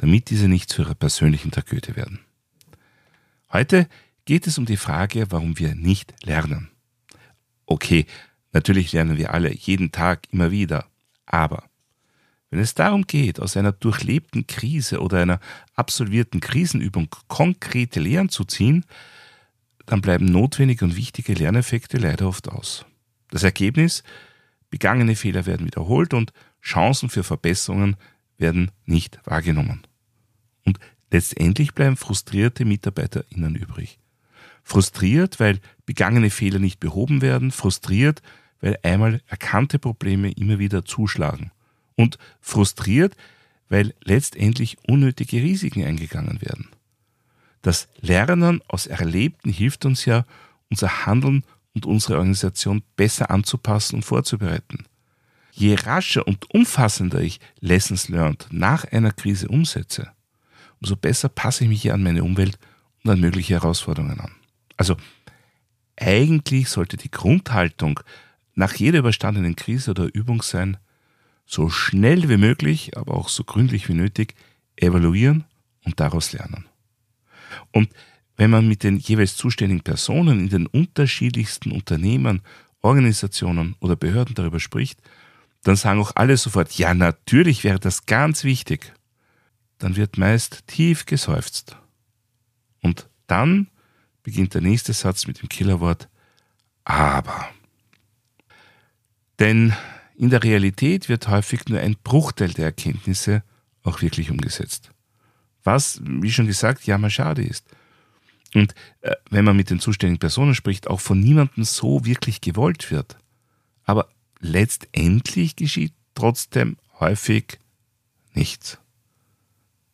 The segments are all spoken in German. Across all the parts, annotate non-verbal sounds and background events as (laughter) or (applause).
damit diese nicht zu ihrer persönlichen Tragödie werden. Heute geht es um die Frage, warum wir nicht lernen. Okay, natürlich lernen wir alle jeden Tag immer wieder, aber wenn es darum geht, aus einer durchlebten Krise oder einer absolvierten Krisenübung konkrete Lehren zu ziehen, dann bleiben notwendige und wichtige Lerneffekte leider oft aus. Das Ergebnis, begangene Fehler werden wiederholt und Chancen für Verbesserungen werden nicht wahrgenommen. Und letztendlich bleiben frustrierte MitarbeiterInnen übrig. Frustriert, weil begangene Fehler nicht behoben werden, frustriert, weil einmal erkannte Probleme immer wieder zuschlagen. Und frustriert, weil letztendlich unnötige Risiken eingegangen werden. Das Lernen aus Erlebten hilft uns ja, unser Handeln und unsere Organisation besser anzupassen und vorzubereiten. Je rascher und umfassender ich Lessons Learned nach einer Krise umsetze, umso besser passe ich mich hier an meine Umwelt und an mögliche Herausforderungen an. Also eigentlich sollte die Grundhaltung nach jeder überstandenen Krise oder Übung sein, so schnell wie möglich, aber auch so gründlich wie nötig, evaluieren und daraus lernen. Und wenn man mit den jeweils zuständigen Personen in den unterschiedlichsten Unternehmen, Organisationen oder Behörden darüber spricht, dann sagen auch alle sofort, ja, natürlich wäre das ganz wichtig. Dann wird meist tief geseufzt. Und dann beginnt der nächste Satz mit dem Killerwort aber. Denn in der Realität wird häufig nur ein Bruchteil der Erkenntnisse auch wirklich umgesetzt was, wie schon gesagt, jammerschade ist. Und äh, wenn man mit den zuständigen Personen spricht, auch von niemandem so wirklich gewollt wird. Aber letztendlich geschieht trotzdem häufig nichts.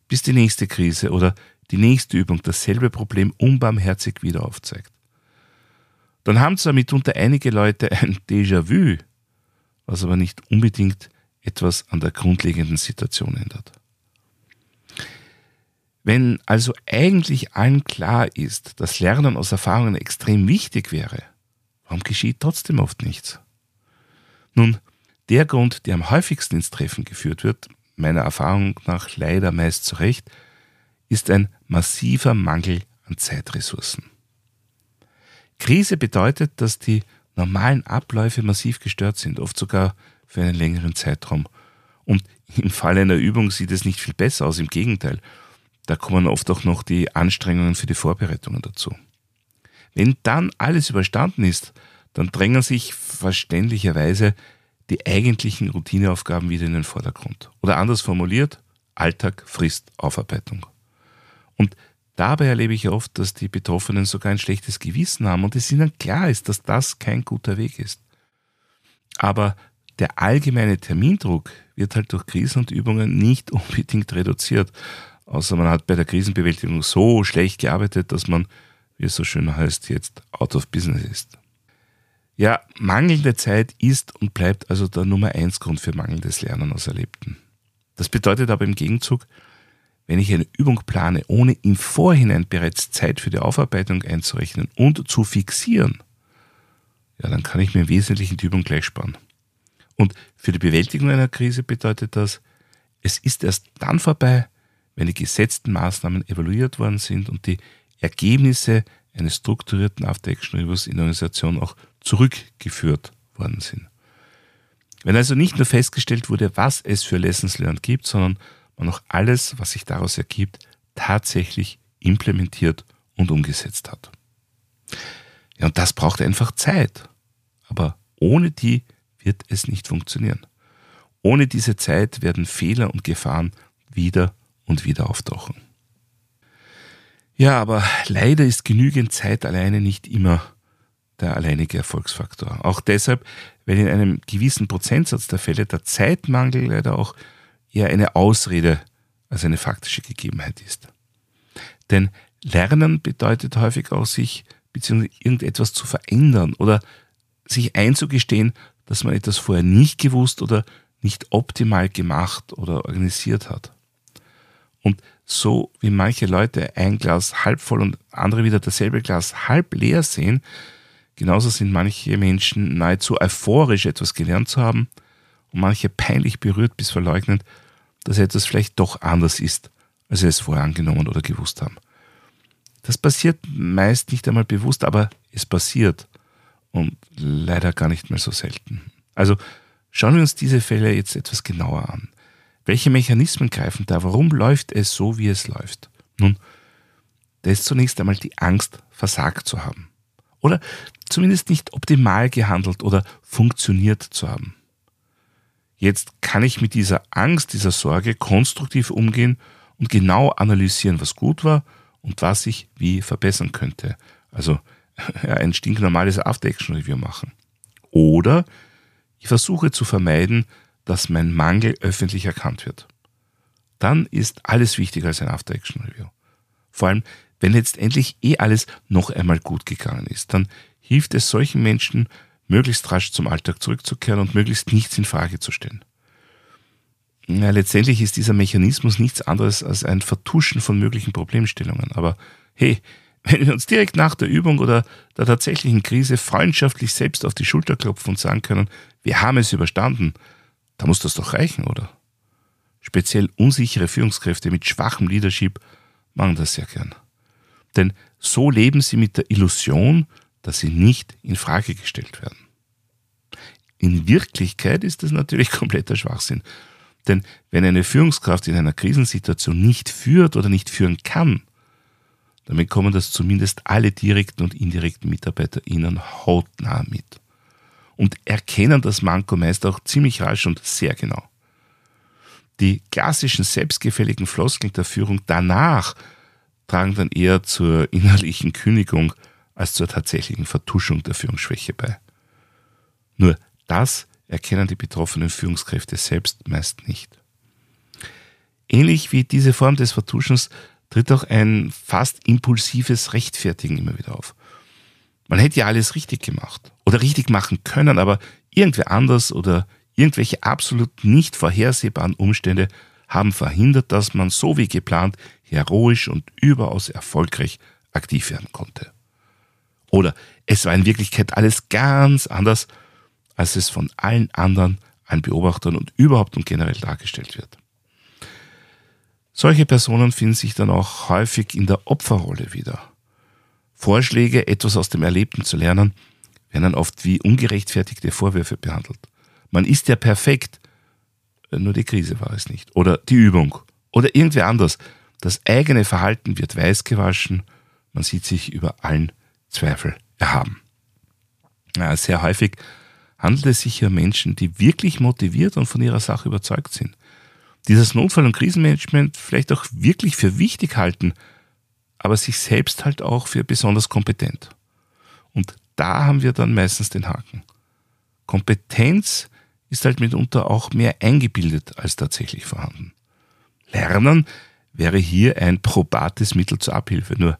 Bis die nächste Krise oder die nächste Übung dasselbe Problem unbarmherzig wieder aufzeigt. Dann haben zwar mitunter einige Leute ein Déjà-vu, was aber nicht unbedingt etwas an der grundlegenden Situation ändert. Wenn also eigentlich allen klar ist, dass Lernen aus Erfahrungen extrem wichtig wäre, warum geschieht trotzdem oft nichts? Nun, der Grund, der am häufigsten ins Treffen geführt wird, meiner Erfahrung nach leider meist zu Recht, ist ein massiver Mangel an Zeitressourcen. Krise bedeutet, dass die normalen Abläufe massiv gestört sind, oft sogar für einen längeren Zeitraum. Und im Fall einer Übung sieht es nicht viel besser aus, im Gegenteil da kommen oft auch noch die Anstrengungen für die Vorbereitungen dazu. Wenn dann alles überstanden ist, dann drängen sich verständlicherweise die eigentlichen Routineaufgaben wieder in den Vordergrund. Oder anders formuliert, Alltag frisst Aufarbeitung. Und dabei erlebe ich oft, dass die Betroffenen sogar ein schlechtes Gewissen haben und es ihnen klar ist, dass das kein guter Weg ist. Aber der allgemeine Termindruck wird halt durch Krisen und Übungen nicht (laughs) unbedingt reduziert, außer man hat bei der Krisenbewältigung so schlecht gearbeitet, dass man, wie es so schön heißt, jetzt out of business ist. Ja, mangelnde Zeit ist und bleibt also der Nummer eins Grund für mangelndes Lernen aus Erlebten. Das bedeutet aber im Gegenzug, wenn ich eine Übung plane, ohne im Vorhinein bereits Zeit für die Aufarbeitung einzurechnen und zu fixieren, ja, dann kann ich mir im Wesentlichen die Übung gleich sparen. Und für die Bewältigung einer Krise bedeutet das, es ist erst dann vorbei, wenn die gesetzten Maßnahmen evaluiert worden sind und die Ergebnisse eines strukturierten After-Action-Reviews in der Organisation auch zurückgeführt worden sind. Wenn also nicht nur festgestellt wurde, was es für Lessons Learned gibt, sondern man auch alles, was sich daraus ergibt, tatsächlich implementiert und umgesetzt hat. Ja, und das braucht einfach Zeit. Aber ohne die wird es nicht funktionieren. Ohne diese Zeit werden Fehler und Gefahren wieder und wieder auftauchen. Ja, aber leider ist genügend Zeit alleine nicht immer der alleinige Erfolgsfaktor. Auch deshalb, weil in einem gewissen Prozentsatz der Fälle der Zeitmangel leider auch eher eine Ausrede als eine faktische Gegebenheit ist. Denn Lernen bedeutet häufig auch, sich bzw. irgendetwas zu verändern oder sich einzugestehen, dass man etwas vorher nicht gewusst oder nicht optimal gemacht oder organisiert hat. Und so wie manche Leute ein Glas halb voll und andere wieder dasselbe Glas halb leer sehen, genauso sind manche Menschen nahezu euphorisch etwas gelernt zu haben und manche peinlich berührt bis verleugnet, dass etwas vielleicht doch anders ist, als sie es vorher angenommen oder gewusst haben. Das passiert meist nicht einmal bewusst, aber es passiert und leider gar nicht mehr so selten. Also schauen wir uns diese Fälle jetzt etwas genauer an. Welche Mechanismen greifen da? Warum läuft es so, wie es läuft? Nun, da ist zunächst einmal die Angst, versagt zu haben. Oder zumindest nicht optimal gehandelt oder funktioniert zu haben. Jetzt kann ich mit dieser Angst, dieser Sorge konstruktiv umgehen und genau analysieren, was gut war und was ich wie verbessern könnte. Also (laughs) ein stinknormales After-Action-Review machen. Oder ich versuche zu vermeiden, dass mein Mangel öffentlich erkannt wird. Dann ist alles wichtiger als ein After-Action-Review. Vor allem, wenn letztendlich eh alles noch einmal gut gegangen ist, dann hilft es solchen Menschen, möglichst rasch zum Alltag zurückzukehren und möglichst nichts in Frage zu stellen. Ja, letztendlich ist dieser Mechanismus nichts anderes als ein Vertuschen von möglichen Problemstellungen. Aber hey, (laughs) wenn wir uns direkt nach der Übung oder der tatsächlichen Krise freundschaftlich selbst auf die Schulter klopfen und sagen können, wir haben es überstanden, da muss das doch reichen, oder? Speziell unsichere Führungskräfte mit schwachem Leadership machen das sehr gern. Denn so leben sie mit der Illusion, dass sie nicht in Frage gestellt werden. In Wirklichkeit ist das natürlich (laughs) kompletter Schwachsinn. Denn wenn eine Führungskraft in einer Krisensituation nicht führt oder nicht führen kann, dann bekommen das zumindest alle direkten und indirekten Mitarbeiter ihnen hautnah mit und erkennen das Manko meist auch ziemlich rasch und sehr genau. Die klassischen selbstgefälligen Floskeln der Führung danach tragen dann eher zur innerlichen Kündigung als zur tatsächlichen Vertuschung der Führungsschwäche bei. Nur das erkennen die betroffenen Führungskräfte selbst meist nicht. Ähnlich wie diese Form des Vertuschens tritt auch ein fast impulsives Rechtfertigen immer wieder auf. Man hätte ja alles richtig gemacht oder richtig machen können, aber irgendwer anders oder irgendwelche absolut nicht vorhersehbaren Umstände haben verhindert, dass man so wie geplant heroisch und überaus erfolgreich aktiv werden konnte. Oder es war in Wirklichkeit alles ganz anders, als es von allen anderen, allen Beobachtern und überhaupt und generell dargestellt wird. Solche Personen finden sich dann auch häufig in der Opferrolle wieder. Vorschläge, etwas aus dem Erlebten zu lernen, werden dann oft wie ungerechtfertigte Vorwürfe behandelt. Man ist ja perfekt, nur die Krise war es nicht. Oder die Übung. Oder irgendwer anders. Das eigene Verhalten wird weißgewaschen, man sieht sich über allen Zweifel erhaben. Ja, sehr häufig handelt es sich hier um Menschen, die wirklich motiviert und von ihrer Sache überzeugt sind. Dieses Notfall- und Krisenmanagement vielleicht auch wirklich für wichtig halten, aber sich selbst halt auch für besonders kompetent. Und da haben wir dann meistens den Haken. Kompetenz ist halt mitunter auch mehr eingebildet als tatsächlich vorhanden. Lernen wäre hier ein probates Mittel zur Abhilfe. Nur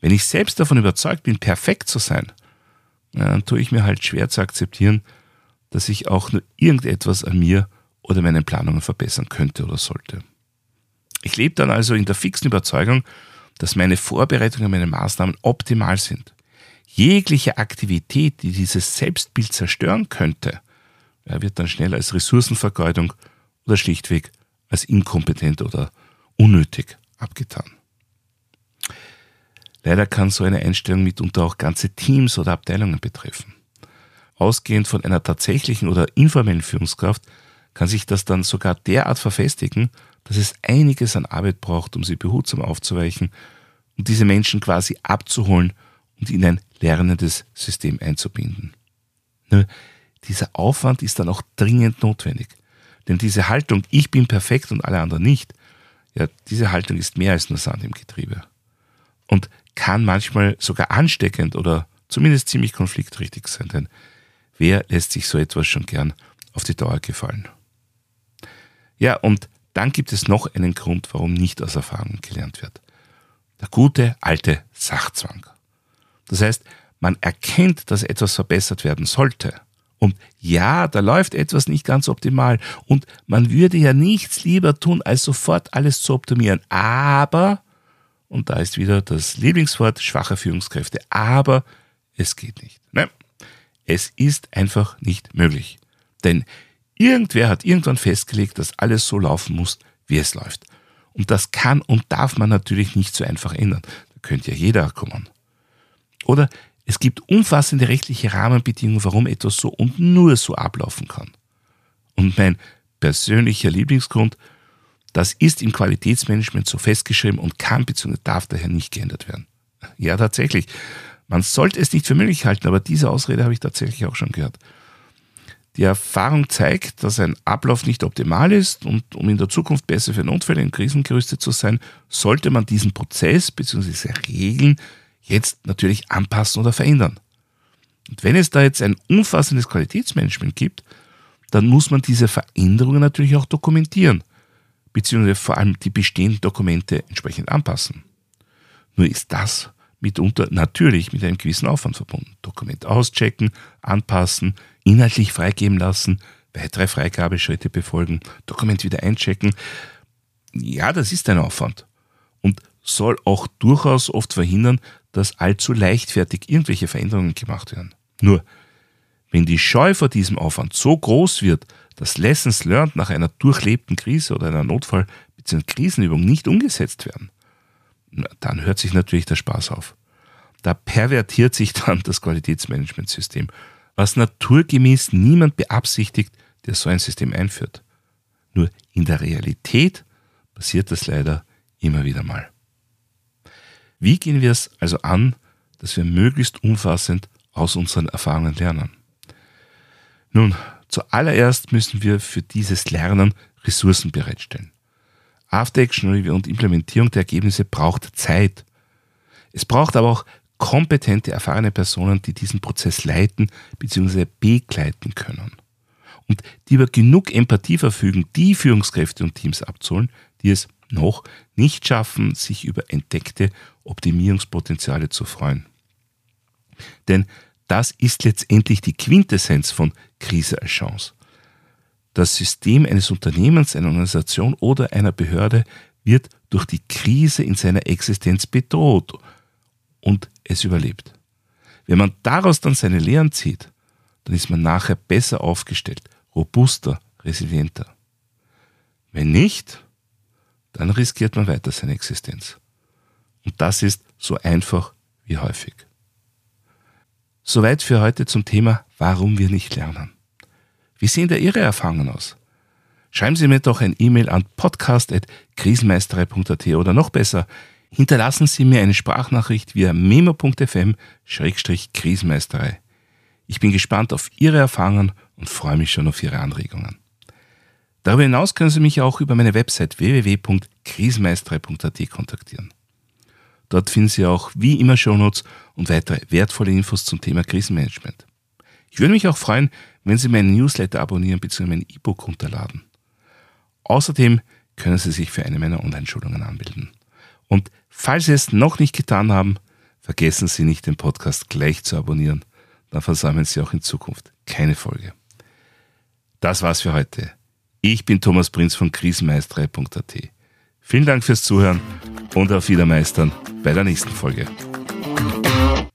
wenn ich selbst davon überzeugt bin, perfekt zu sein, dann tue ich mir halt schwer zu akzeptieren, dass ich auch nur irgendetwas an mir oder meinen Planungen verbessern könnte oder sollte. Ich lebe dann also in der fixen Überzeugung, dass meine Vorbereitungen, meine Maßnahmen optimal sind. Jegliche Aktivität, die dieses Selbstbild zerstören könnte, wird dann schnell als Ressourcenvergeudung oder schlichtweg als inkompetent oder unnötig abgetan. Leider kann so eine Einstellung mitunter auch ganze Teams oder Abteilungen betreffen. Ausgehend von einer tatsächlichen oder informellen Führungskraft kann sich das dann sogar derart verfestigen, dass es einiges an Arbeit braucht, um sie behutsam aufzuweichen und diese Menschen quasi abzuholen und in ein lernendes System einzubinden. Nur dieser Aufwand ist dann auch dringend notwendig. Denn diese Haltung, ich bin perfekt und alle anderen nicht, ja, diese Haltung ist mehr als nur Sand im Getriebe. Und kann manchmal sogar ansteckend oder zumindest ziemlich konfliktrichtig sein, denn wer lässt sich so etwas schon gern auf die Dauer gefallen? Ja, und dann gibt es noch einen Grund, warum nicht aus Erfahrung gelernt wird. Der gute alte Sachzwang. Das heißt, man erkennt, dass etwas verbessert werden sollte. Und ja, da läuft etwas nicht ganz optimal. Und man würde ja nichts lieber tun, als sofort alles zu optimieren. Aber, und da ist wieder das Lieblingswort schwache Führungskräfte, aber es geht nicht. Nein, es ist einfach nicht möglich. Denn irgendwer hat irgendwann festgelegt, dass alles so laufen muss, wie es läuft. Und das kann und darf man natürlich nicht so einfach ändern. Da könnte ja jeder kommen. Oder es gibt umfassende rechtliche Rahmenbedingungen, warum etwas so und nur so ablaufen kann. Und mein persönlicher Lieblingsgrund, das ist im Qualitätsmanagement so festgeschrieben und kann bzw. darf daher nicht geändert werden. Ja, tatsächlich. Man sollte es nicht für möglich halten, aber diese Ausrede habe ich tatsächlich auch schon gehört. Die Erfahrung zeigt, dass ein Ablauf nicht optimal ist und um in der Zukunft besser für Notfälle und Krisen gerüstet zu sein, sollte man diesen Prozess bzw. Regeln jetzt natürlich anpassen oder verändern. Und wenn es da jetzt ein umfassendes Qualitätsmanagement gibt, dann muss man diese Veränderungen natürlich auch dokumentieren, beziehungsweise vor allem die bestehenden Dokumente entsprechend anpassen. Nur ist das mitunter natürlich mit einem gewissen Aufwand verbunden. Dokument auschecken, anpassen, inhaltlich freigeben lassen, weitere Freigabeschritte befolgen, Dokument wieder einchecken. Ja, das ist ein Aufwand und soll auch durchaus oft verhindern, dass allzu leichtfertig irgendwelche Veränderungen gemacht werden. Nur, wenn die Scheu vor diesem Aufwand so groß wird, dass Lessons learned nach einer durchlebten Krise oder einer Notfall- bzw. Krisenübung nicht umgesetzt werden, dann hört sich natürlich der Spaß auf. Da pervertiert sich dann das Qualitätsmanagementsystem, was naturgemäß niemand beabsichtigt, der so ein System einführt. Nur in der Realität passiert das leider immer wieder mal. Wie gehen wir es also an, dass wir möglichst umfassend aus unseren Erfahrungen lernen? Nun, zuallererst müssen wir für dieses Lernen Ressourcen bereitstellen. After Action Review und Implementierung der Ergebnisse braucht Zeit. Es braucht aber auch kompetente, erfahrene Personen, die diesen Prozess leiten bzw. begleiten können. Und die über genug Empathie verfügen, die Führungskräfte und Teams abzuholen, die es noch nicht schaffen, sich über entdeckte Optimierungspotenziale zu freuen. Denn das ist letztendlich die Quintessenz von Krise als Chance. Das System eines Unternehmens, einer Organisation oder einer Behörde wird durch die Krise in seiner Existenz bedroht und es überlebt. Wenn man daraus dann seine Lehren zieht, dann ist man nachher besser aufgestellt, robuster, resilienter. Wenn nicht, dann riskiert man weiter seine Existenz. Und das ist so einfach wie häufig. Soweit für heute zum Thema, warum wir nicht lernen. Wie sehen da Ihre Erfahrungen aus? Schreiben Sie mir doch ein E-Mail an podcast.krisenmeisterei.at oder noch besser, hinterlassen Sie mir eine Sprachnachricht via memo.fm-krisenmeisterei. Ich bin gespannt auf Ihre Erfahrungen und freue mich schon auf Ihre Anregungen. Darüber hinaus können Sie mich auch über meine Website www.krisenmeisterei.at kontaktieren. Dort finden Sie auch wie immer Shownotes und weitere wertvolle Infos zum Thema Krisenmanagement. Ich würde mich auch freuen, wenn Sie meinen Newsletter abonnieren bzw. mein E-Book runterladen. Außerdem können Sie sich für eine meiner Online-Schulungen anmelden. Und falls Sie es noch nicht getan haben, vergessen Sie nicht, den Podcast gleich zu abonnieren. Dann versammeln Sie auch in Zukunft keine Folge. Das war's für heute. Ich bin Thomas Prinz von krisenmeisterei.at. Vielen Dank fürs Zuhören und auf Wiedermeistern bei der nächsten Folge.